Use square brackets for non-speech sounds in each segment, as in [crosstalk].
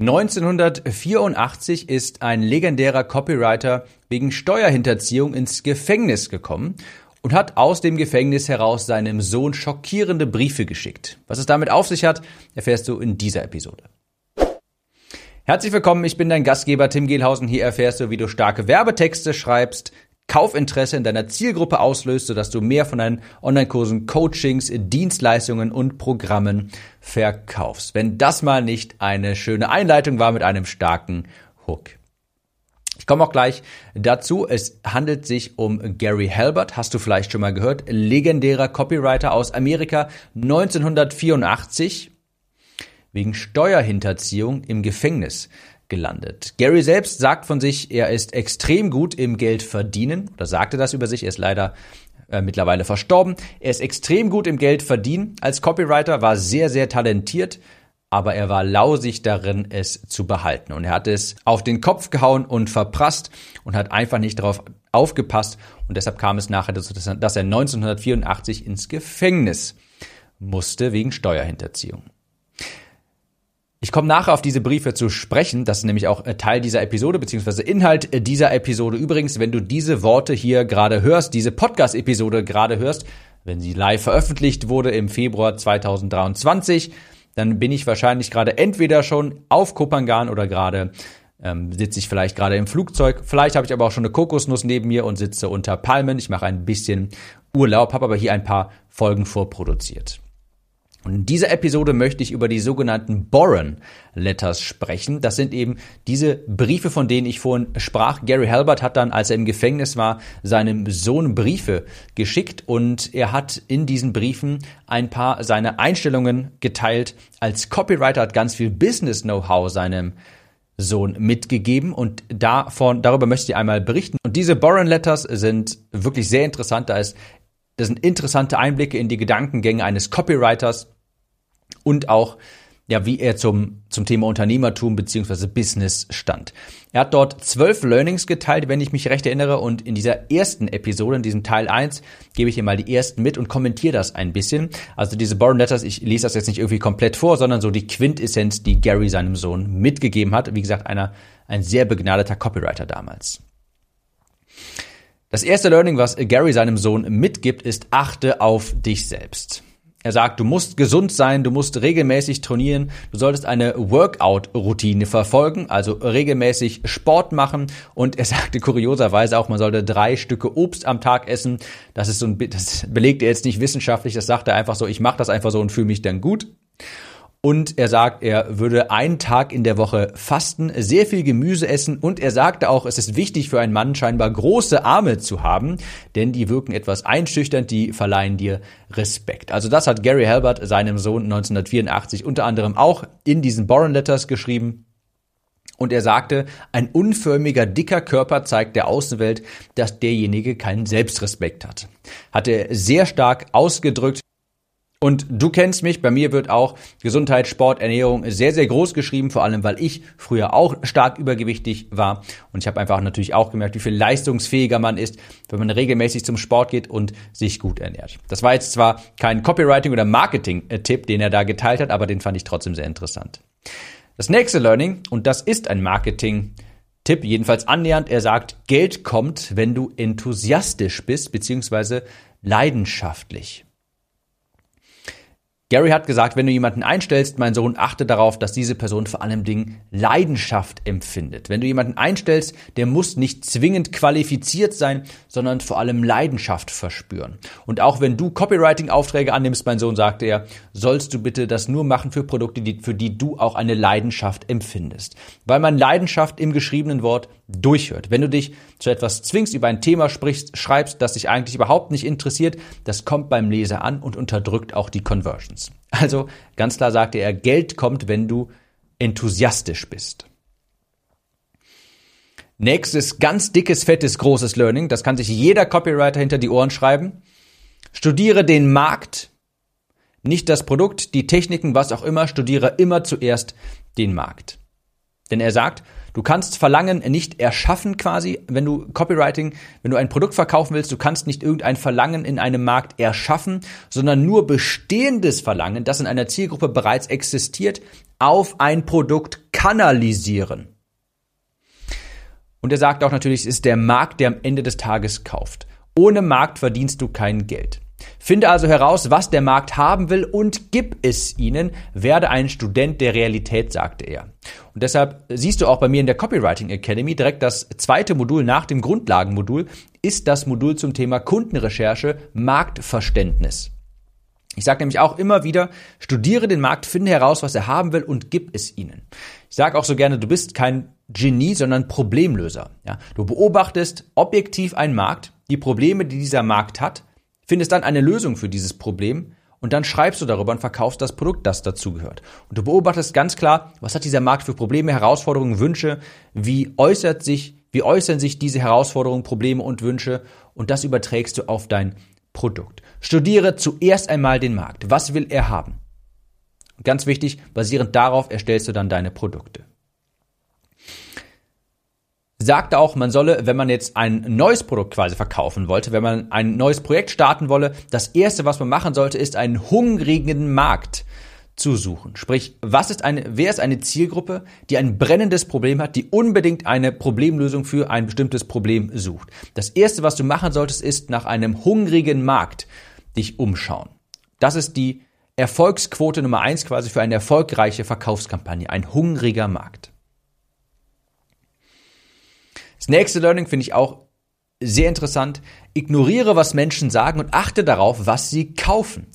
1984 ist ein legendärer Copywriter wegen Steuerhinterziehung ins Gefängnis gekommen und hat aus dem Gefängnis heraus seinem Sohn schockierende Briefe geschickt. Was es damit auf sich hat, erfährst du in dieser Episode. Herzlich willkommen, ich bin dein Gastgeber Tim Gehlhausen. Hier erfährst du, wie du starke Werbetexte schreibst, Kaufinteresse in deiner Zielgruppe auslöst, sodass du mehr von deinen Online-Kursen, Coachings, Dienstleistungen und Programmen verkaufst. Wenn das mal nicht eine schöne Einleitung war mit einem starken Hook. Ich komme auch gleich dazu. Es handelt sich um Gary Halbert, hast du vielleicht schon mal gehört, legendärer Copywriter aus Amerika 1984 wegen Steuerhinterziehung im Gefängnis gelandet. Gary selbst sagt von sich, er ist extrem gut im Geld verdienen oder sagte das über sich, er ist leider äh, mittlerweile verstorben. Er ist extrem gut im Geld verdienen als Copywriter, war sehr, sehr talentiert, aber er war lausig darin, es zu behalten. Und er hat es auf den Kopf gehauen und verprasst und hat einfach nicht darauf aufgepasst. Und deshalb kam es nachher dazu, dass er 1984 ins Gefängnis musste wegen Steuerhinterziehung. Ich komme nachher auf diese Briefe zu sprechen. Das ist nämlich auch äh, Teil dieser Episode, beziehungsweise Inhalt äh, dieser Episode. Übrigens, wenn du diese Worte hier gerade hörst, diese Podcast-Episode gerade hörst, wenn sie live veröffentlicht wurde im Februar 2023, dann bin ich wahrscheinlich gerade entweder schon auf Kopangan oder gerade ähm, sitze ich vielleicht gerade im Flugzeug. Vielleicht habe ich aber auch schon eine Kokosnuss neben mir und sitze unter Palmen. Ich mache ein bisschen Urlaub, habe aber hier ein paar Folgen vorproduziert. Und in dieser Episode möchte ich über die sogenannten Boron Letters sprechen. Das sind eben diese Briefe, von denen ich vorhin sprach. Gary Halbert hat dann, als er im Gefängnis war, seinem Sohn Briefe geschickt und er hat in diesen Briefen ein paar seine Einstellungen geteilt. Als Copywriter hat ganz viel Business Know-how seinem Sohn mitgegeben und davon, darüber möchte ich einmal berichten. Und diese Boron Letters sind wirklich sehr interessant. Da ist das sind interessante Einblicke in die Gedankengänge eines Copywriters und auch ja, wie er zum, zum Thema Unternehmertum beziehungsweise Business stand. Er hat dort zwölf Learnings geteilt, wenn ich mich recht erinnere, und in dieser ersten Episode, in diesem Teil eins gebe ich hier mal die ersten mit und kommentiere das ein bisschen. Also diese Born Letters, ich lese das jetzt nicht irgendwie komplett vor, sondern so die Quintessenz, die Gary seinem Sohn mitgegeben hat. Wie gesagt, einer, ein sehr begnadeter Copywriter damals. Das erste Learning, was Gary seinem Sohn mitgibt, ist, achte auf dich selbst. Er sagt, du musst gesund sein, du musst regelmäßig trainieren, du solltest eine Workout-Routine verfolgen, also regelmäßig Sport machen. Und er [laughs] sagte kurioserweise auch, man sollte drei Stücke Obst am Tag essen. Das ist so ein, das belegt er jetzt nicht wissenschaftlich, das sagt er einfach so, ich mache das einfach so und fühle mich dann gut. Und er sagt, er würde einen Tag in der Woche fasten, sehr viel Gemüse essen und er sagte auch, es ist wichtig für einen Mann scheinbar große Arme zu haben, denn die wirken etwas einschüchternd, die verleihen dir Respekt. Also das hat Gary Halbert seinem Sohn 1984 unter anderem auch in diesen Boron Letters geschrieben. Und er sagte, ein unförmiger, dicker Körper zeigt der Außenwelt, dass derjenige keinen Selbstrespekt hat. Hat er sehr stark ausgedrückt. Und du kennst mich, bei mir wird auch Gesundheit, Sport, Ernährung sehr, sehr groß geschrieben, vor allem weil ich früher auch stark übergewichtig war. Und ich habe einfach natürlich auch gemerkt, wie viel leistungsfähiger man ist, wenn man regelmäßig zum Sport geht und sich gut ernährt. Das war jetzt zwar kein Copywriting- oder Marketing-Tipp, den er da geteilt hat, aber den fand ich trotzdem sehr interessant. Das nächste Learning, und das ist ein Marketing-Tipp, jedenfalls annähernd, er sagt, Geld kommt, wenn du enthusiastisch bist, beziehungsweise leidenschaftlich. Gary hat gesagt, wenn du jemanden einstellst, mein Sohn, achte darauf, dass diese Person vor allem Dingen Leidenschaft empfindet. Wenn du jemanden einstellst, der muss nicht zwingend qualifiziert sein, sondern vor allem Leidenschaft verspüren. Und auch wenn du Copywriting-Aufträge annimmst, mein Sohn, sagte er, sollst du bitte das nur machen für Produkte, die, für die du auch eine Leidenschaft empfindest. Weil man Leidenschaft im geschriebenen Wort durchhört. Wenn du dich zu etwas zwingst, über ein Thema sprichst, schreibst, das dich eigentlich überhaupt nicht interessiert, das kommt beim Leser an und unterdrückt auch die Conversions. Also ganz klar sagte er, Geld kommt, wenn du enthusiastisch bist. Nächstes ganz dickes, fettes, großes Learning, das kann sich jeder Copywriter hinter die Ohren schreiben. Studiere den Markt, nicht das Produkt, die Techniken, was auch immer, studiere immer zuerst den Markt. Denn er sagt, Du kannst Verlangen nicht erschaffen quasi, wenn du Copywriting, wenn du ein Produkt verkaufen willst, du kannst nicht irgendein Verlangen in einem Markt erschaffen, sondern nur bestehendes Verlangen, das in einer Zielgruppe bereits existiert, auf ein Produkt kanalisieren. Und er sagt auch natürlich, es ist der Markt, der am Ende des Tages kauft. Ohne Markt verdienst du kein Geld. Finde also heraus, was der Markt haben will und gib es ihnen. Werde ein Student der Realität, sagte er. Und deshalb siehst du auch bei mir in der Copywriting Academy direkt das zweite Modul nach dem Grundlagenmodul ist das Modul zum Thema Kundenrecherche, Marktverständnis. Ich sage nämlich auch immer wieder, studiere den Markt, finde heraus, was er haben will und gib es ihnen. Ich sage auch so gerne, du bist kein Genie, sondern Problemlöser. Ja, du beobachtest objektiv einen Markt, die Probleme, die dieser Markt hat, findest dann eine Lösung für dieses Problem und dann schreibst du darüber und verkaufst das Produkt, das dazugehört. Und du beobachtest ganz klar, was hat dieser Markt für Probleme, Herausforderungen, Wünsche, wie äußert sich, wie äußern sich diese Herausforderungen, Probleme und Wünsche und das überträgst du auf dein Produkt. Studiere zuerst einmal den Markt. Was will er haben? Ganz wichtig, basierend darauf erstellst du dann deine Produkte sagte auch, man solle, wenn man jetzt ein neues Produkt quasi verkaufen wollte, wenn man ein neues Projekt starten wolle, das erste, was man machen sollte, ist einen hungrigen Markt zu suchen. Sprich, was ist eine, wer ist eine Zielgruppe, die ein brennendes Problem hat, die unbedingt eine Problemlösung für ein bestimmtes Problem sucht? Das erste, was du machen solltest, ist nach einem hungrigen Markt dich umschauen. Das ist die Erfolgsquote Nummer eins quasi für eine erfolgreiche Verkaufskampagne. Ein hungriger Markt. Das nächste Learning finde ich auch sehr interessant. Ignoriere, was Menschen sagen und achte darauf, was sie kaufen.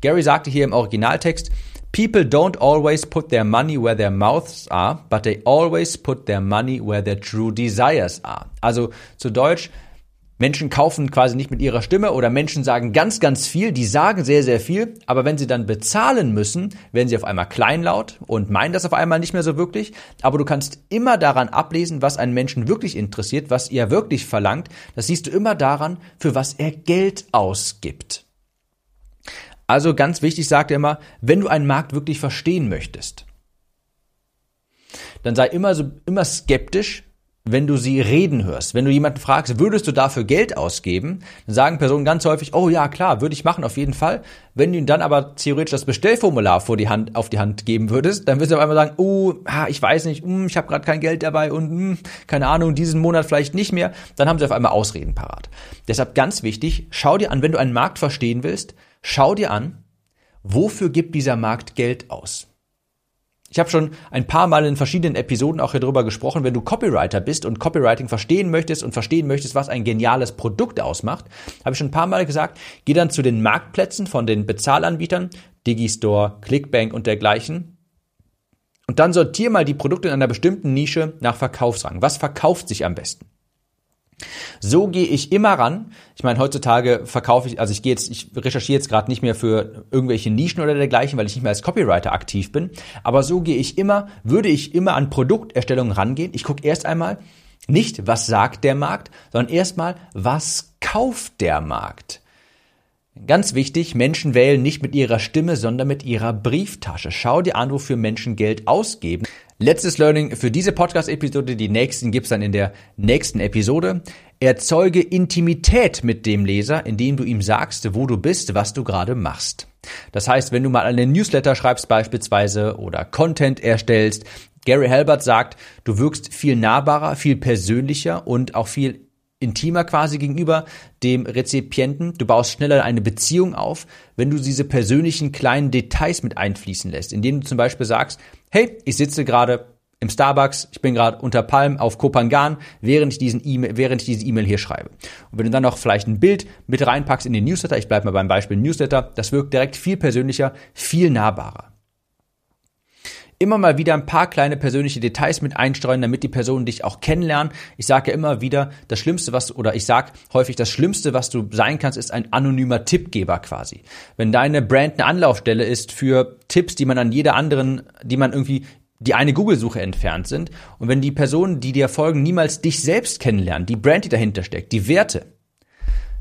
Gary sagte hier im Originaltext, People don't always put their money where their mouths are, but they always put their money where their true desires are. Also zu Deutsch, Menschen kaufen quasi nicht mit ihrer Stimme oder Menschen sagen ganz, ganz viel, die sagen sehr, sehr viel, aber wenn sie dann bezahlen müssen, werden sie auf einmal kleinlaut und meinen das auf einmal nicht mehr so wirklich. Aber du kannst immer daran ablesen, was einen Menschen wirklich interessiert, was er wirklich verlangt. Das siehst du immer daran, für was er Geld ausgibt. Also ganz wichtig, sagt er immer, wenn du einen Markt wirklich verstehen möchtest, dann sei immer so, immer skeptisch, wenn du sie reden hörst, wenn du jemanden fragst, würdest du dafür Geld ausgeben, dann sagen Personen ganz häufig, oh ja, klar, würde ich machen, auf jeden Fall. Wenn du ihnen dann aber theoretisch das Bestellformular vor die Hand, auf die Hand geben würdest, dann würdest du auf einmal sagen, oh, ich weiß nicht, hm, ich habe gerade kein Geld dabei und hm, keine Ahnung, diesen Monat vielleicht nicht mehr. Dann haben sie auf einmal Ausreden parat. Deshalb ganz wichtig, schau dir an, wenn du einen Markt verstehen willst, schau dir an, wofür gibt dieser Markt Geld aus? Ich habe schon ein paar Mal in verschiedenen Episoden auch hier drüber gesprochen, wenn du Copywriter bist und Copywriting verstehen möchtest und verstehen möchtest, was ein geniales Produkt ausmacht, habe ich schon ein paar Mal gesagt, geh dann zu den Marktplätzen von den Bezahlanbietern, Digistore, Clickbank und dergleichen. Und dann sortier mal die Produkte in einer bestimmten Nische nach Verkaufsrang. Was verkauft sich am besten? So gehe ich immer ran. Ich meine, heutzutage verkaufe ich, also ich gehe jetzt, ich recherchiere jetzt gerade nicht mehr für irgendwelche Nischen oder dergleichen, weil ich nicht mehr als Copywriter aktiv bin. Aber so gehe ich immer, würde ich immer an Produkterstellung rangehen. Ich gucke erst einmal nicht, was sagt der Markt, sondern erstmal, was kauft der Markt. Ganz wichtig, Menschen wählen nicht mit ihrer Stimme, sondern mit ihrer Brieftasche. Schau dir an, wofür Menschen Geld ausgeben. Letztes Learning für diese Podcast-Episode, die nächsten gibt's dann in der nächsten Episode. Erzeuge Intimität mit dem Leser, indem du ihm sagst, wo du bist, was du gerade machst. Das heißt, wenn du mal einen Newsletter schreibst beispielsweise oder Content erstellst, Gary Halbert sagt, du wirkst viel nahbarer, viel persönlicher und auch viel intimer quasi gegenüber dem Rezipienten. Du baust schneller eine Beziehung auf, wenn du diese persönlichen kleinen Details mit einfließen lässt, indem du zum Beispiel sagst, hey, ich sitze gerade im Starbucks, ich bin gerade unter Palm auf Kopangan, während ich diesen e während ich diese E-Mail hier schreibe. Und wenn du dann noch vielleicht ein Bild mit reinpackst in den Newsletter, ich bleibe mal beim Beispiel Newsletter, das wirkt direkt viel persönlicher, viel nahbarer immer mal wieder ein paar kleine persönliche Details mit einstreuen, damit die Personen dich auch kennenlernen. Ich sage ja immer wieder, das Schlimmste, was, oder ich sage häufig, das Schlimmste, was du sein kannst, ist ein anonymer Tippgeber quasi. Wenn deine Brand eine Anlaufstelle ist für Tipps, die man an jeder anderen, die man irgendwie die eine Google-Suche entfernt sind. Und wenn die Personen, die dir folgen, niemals dich selbst kennenlernen, die Brand, die dahinter steckt, die Werte,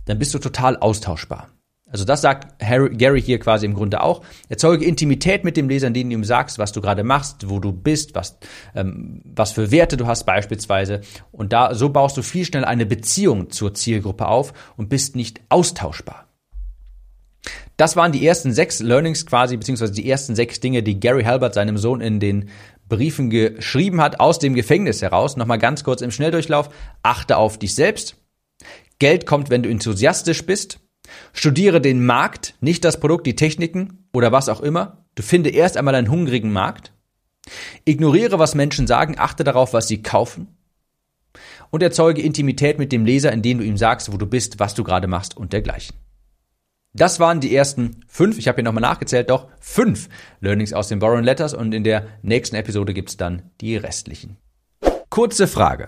dann bist du total austauschbar. Also das sagt Harry, Gary hier quasi im Grunde auch. Erzeuge Intimität mit dem Leser, indem du ihm sagst, was du gerade machst, wo du bist, was, ähm, was für Werte du hast beispielsweise. Und da so baust du viel schneller eine Beziehung zur Zielgruppe auf und bist nicht austauschbar. Das waren die ersten sechs Learnings quasi, beziehungsweise die ersten sechs Dinge, die Gary Halbert seinem Sohn in den Briefen geschrieben hat aus dem Gefängnis heraus. Nochmal ganz kurz im Schnelldurchlauf. Achte auf dich selbst. Geld kommt, wenn du enthusiastisch bist. Studiere den Markt, nicht das Produkt, die Techniken oder was auch immer. Du finde erst einmal einen hungrigen Markt. Ignoriere, was Menschen sagen, achte darauf, was sie kaufen. Und erzeuge Intimität mit dem Leser, indem du ihm sagst, wo du bist, was du gerade machst und dergleichen. Das waren die ersten fünf, ich habe hier nochmal nachgezählt, doch fünf Learnings aus den Borrow Letters und in der nächsten Episode gibt's dann die restlichen. Kurze Frage.